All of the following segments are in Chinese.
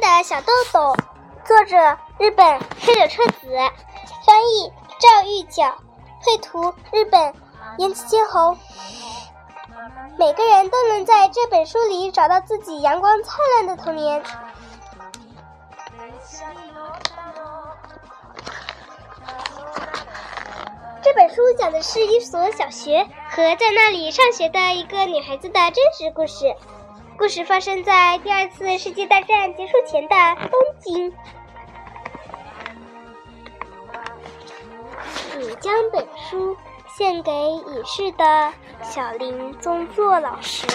边的小豆豆，作者日本黑柳彻子，翻译赵玉角，绘图日本岩崎千红。每个人都能在这本书里找到自己阳光灿烂的童年。这本书讲的是一所小学和在那里上学的一个女孩子的真实故事。故事发生在第二次世界大战结束前的东京。你将本书献给已逝的小林宗作老师。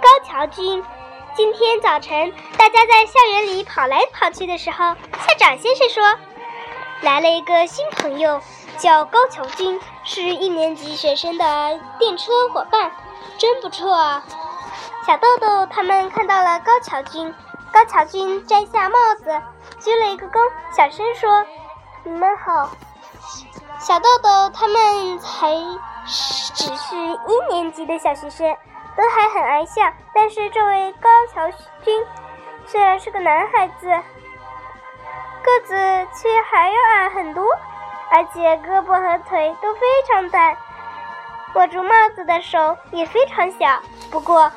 高桥君，今天早晨大家在校园里跑来跑去的时候，校长先生说，来了一个新朋友，叫高桥君，是一年级学生的电车伙伴，真不错啊。小豆豆他们看到了高桥君，高桥君摘下帽子，鞠了一个躬，小声说：“你们好。”小豆豆他们才只是一年级的小学生，都还很矮小。但是这位高桥君虽然是个男孩子，个子却还要矮很多，而且胳膊和腿都非常短，握住帽子的手也非常小。不过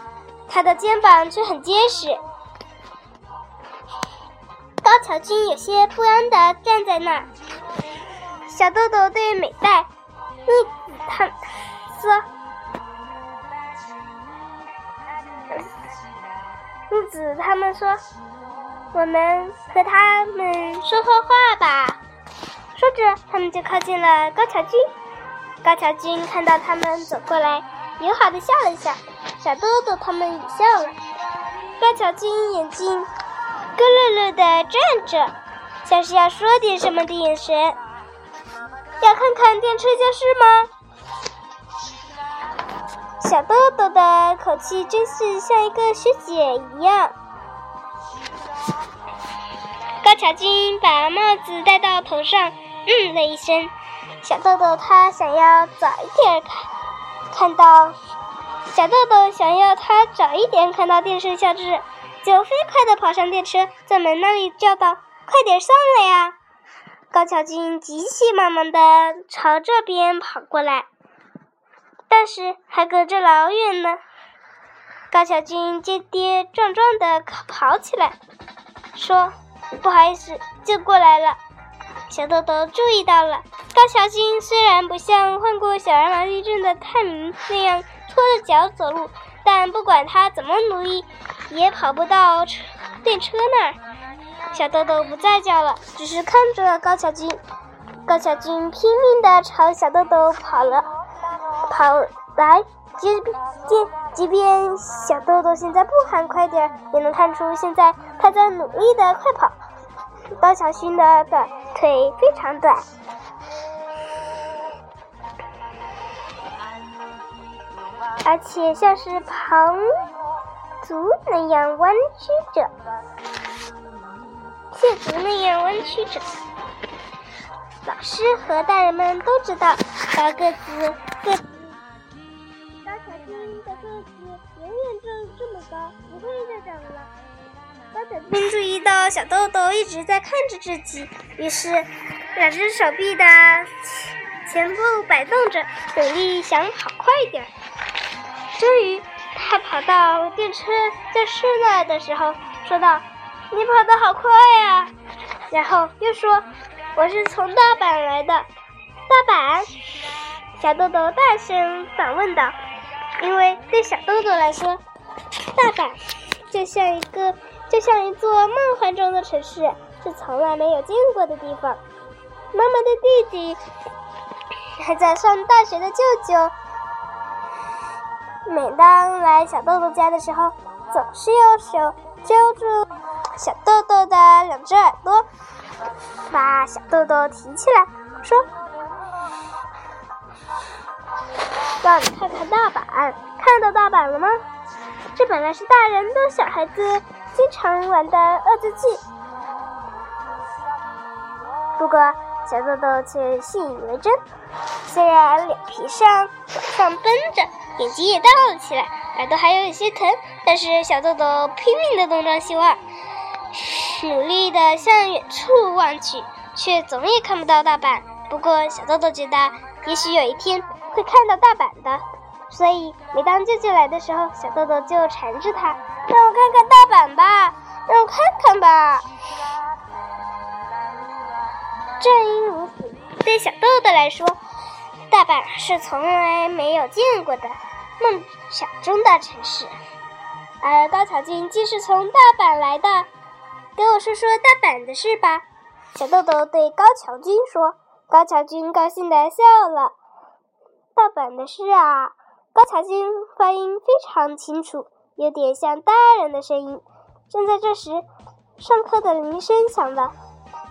他的肩膀却很结实。高桥君有些不安地站在那儿。小豆豆对美代、逆子他说：“木子他们说，我们和他们说说话吧。”说着，他们就靠近了高桥君。高桥君看到他们走过来，友好的笑了笑。小豆豆他们也笑了。高桥君眼睛咯乐乐的转着，像是要说点什么的眼神。要看看电车教室吗？小豆豆的口气真是像一个学姐一样。高桥君把帽子戴到头上，嗯了一声。小豆豆他想要早一点看看到，小豆豆想要他早一点看到电视教室，就飞快地跑上电车，在门那里叫道：“快点上来呀！”高桥君急急忙忙地朝这边跑过来，但是还隔着老远呢。高桥君跌跌撞撞地跑起来，说：“不好意思，就过来了。”小豆豆注意到了，高桥君虽然不像患过小儿麻痹症的泰明那样拖着脚走路，但不管他怎么努力，也跑不到车电车那儿。小豆豆不再叫了，只是看着高桥君。高桥君拼命地朝小豆豆跑了，跑来，即便即便小豆豆现在不喊快点，也能看出现在他在努力的快跑。高小勋的短腿非常短，而且像是庞足那样弯曲着。蟹足那样弯曲着。老师和大人们都知道，高个子个永远就这么高，不会再长了。高桥君注意到小豆豆一直在看着自己，于是两只手臂的前部摆动着，努力想跑快点。终于，他跑到电车教室那的时候，说道。你跑得好快呀！然后又说：“我是从大阪来的。”大阪，小豆豆大声反问道：“因为对小豆豆来说，大阪就像一个，就像一座梦幻中的城市，是从来没有见过的地方。”妈妈的弟弟，还在上大学的舅舅，每当来小豆豆家的时候，总是用手揪住。小豆豆的两只耳朵，把小豆豆提起来，说：“让你看看大阪，看到大阪了吗？这本来是大人的小孩子经常玩的恶作剧。不过小豆豆却信以为真。虽然脸皮上往上绷着，眼睛也大了起来，耳朵还有一些疼，但是小豆豆拼命的东张西望，努力的向远处望去，却总也看不到大阪。不过小豆豆觉得，也许有一天会看到大阪的，所以每当舅舅来的时候，小豆豆就缠着他，让我看看大阪吧，让我看看吧。正因如此，对小豆豆来说，大阪是从来没有见过的梦想中的城市。而高桥君既是从大阪来的，给我说说大阪的事吧。小豆豆对高桥君说。高桥君高兴地笑了。盗版的事啊，高桥君发音非常清楚，有点像大人的声音。正在这时，上课的铃声响了，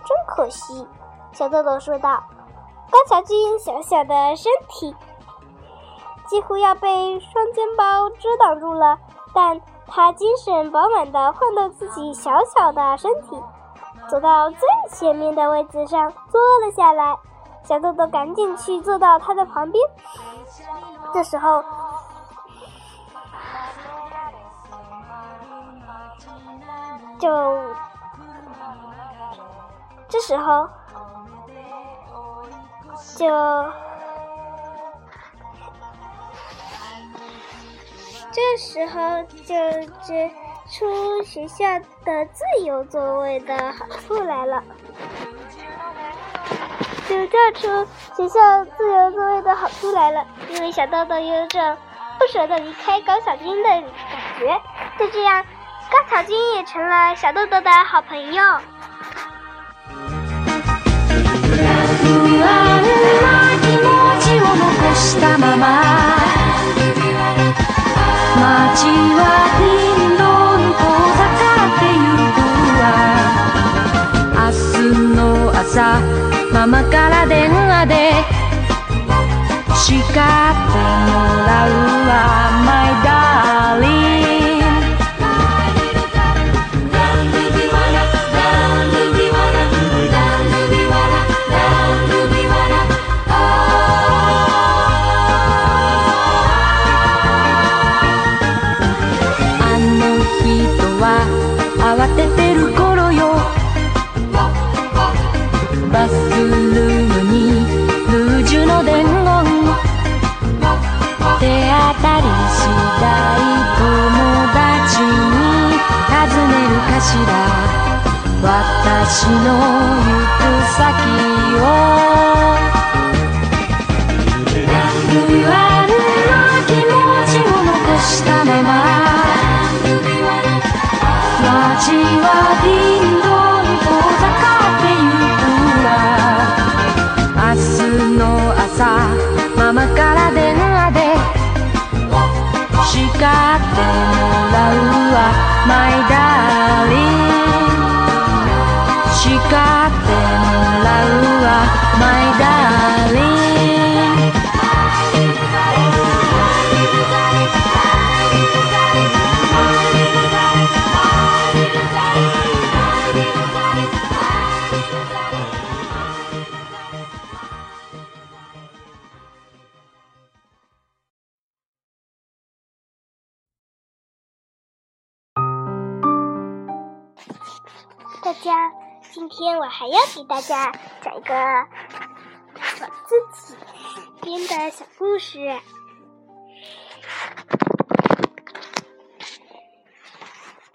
真可惜。小豆豆说道：“高桥君小小的身体几乎要被双肩包遮挡住了，但他精神饱满地晃动自己小小的身体，走到最前面的位子上坐了下来。小豆豆赶紧去坐到他的旁边。这时候，就这时候。”就这时候，就指出学校的自由座位的好处来了。就叫出学校自由座位的好处来了，因为小豆豆有种不舍得离开高小军的感觉。就这样，高小军也成了小豆豆的好朋友。したまま街はどんどん遠ざかってゆくわ明日の朝 ママから電話で叱ってもらうわ。ルルムにルージュの伝言手当たり次第友達に尋ねるかしら。私の行く先を My darling 叱ってもらうわ今天我还要给大家讲一个我自己编的小故事。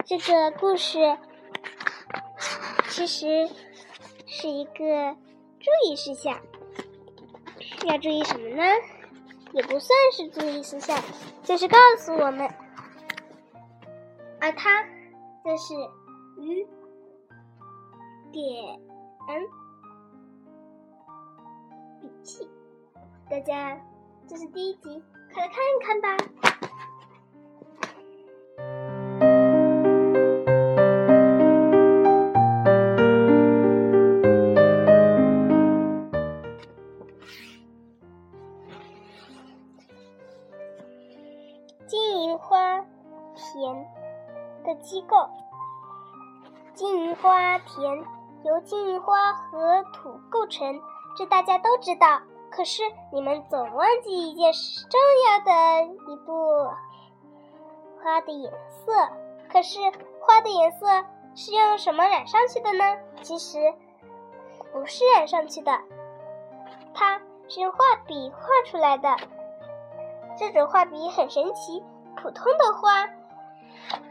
这个故事其实是一个注意事项，要注意什么呢？也不算是注意事项，就是告诉我们，而它就是鱼。点笔记，大家，这是第一集，快来看一看吧。金银花田的机构，金银花田。由金银花和土构成，这大家都知道。可是你们总忘记一件重要的一步：花的颜色。可是花的颜色是用什么染上去的呢？其实不是染上去的，它是用画笔画出来的。这种画笔很神奇，普通的花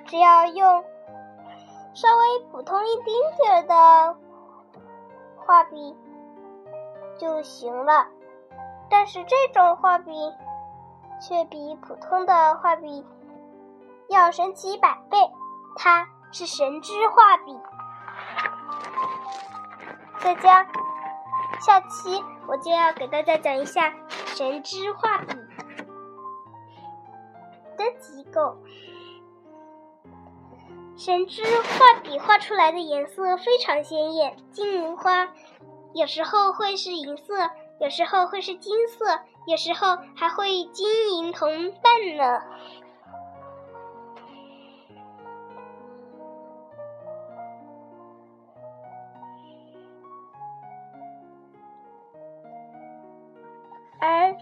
只要用稍微普通一丁点儿的画笔就行了。但是这种画笔却比普通的画笔要神奇百倍，它是神之画笔。大家，下期我就要给大家讲一下神之画笔的机构。神之画笔画出来的颜色非常鲜艳，金银花有时候会是银色。有时候会是金色，有时候还会金银同伴呢。而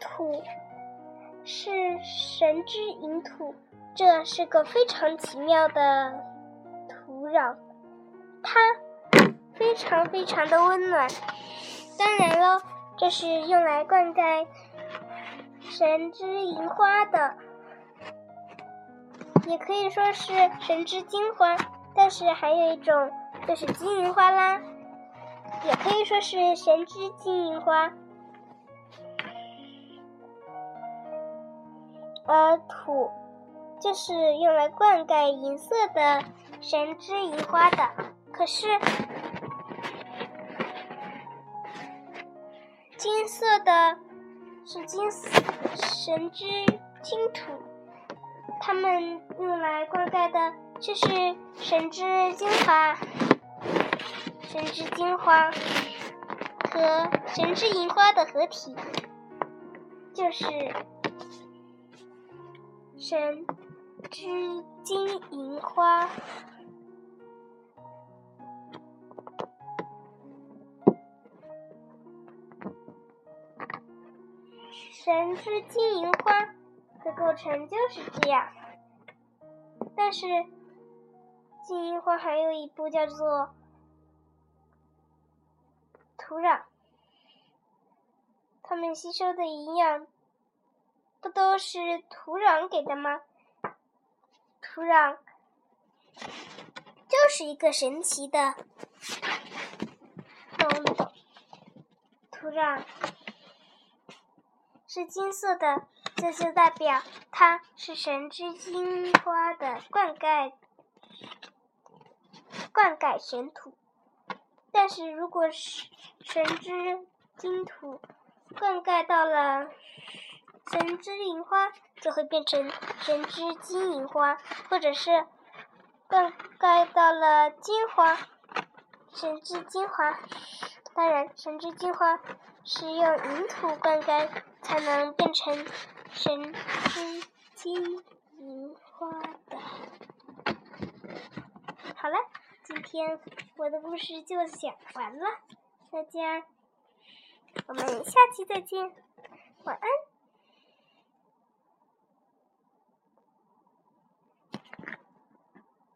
土是神之银土，这是个非常奇妙的土壤，它非常非常的温暖。当然喽，这是用来灌溉神之银花的，也可以说是神之金花。但是还有一种就是金银花啦，也可以说是神之金银花。而土就是用来灌溉银色的神之银花的。可是。金色的是金神之金土，它们用来灌溉的却是神之精华，神之精华和神之银花的合体，就是神之金银花。神之金银花的构成就是这样，但是金银花还有一步叫做土壤，它们吸收的营养不都是土壤给的吗？土壤就是一个神奇的东东，土壤。是金色的，这就代表它是神之金花的灌溉，灌溉神土。但是如果是神之金土灌溉到了神之银花，就会变成神之金银花，或者是灌溉到了金花，神之金花。当然，神之金花是用银土灌溉。才能变成神之金银花的。好了，今天我的故事就讲完了，大家，我们下期再见，晚安。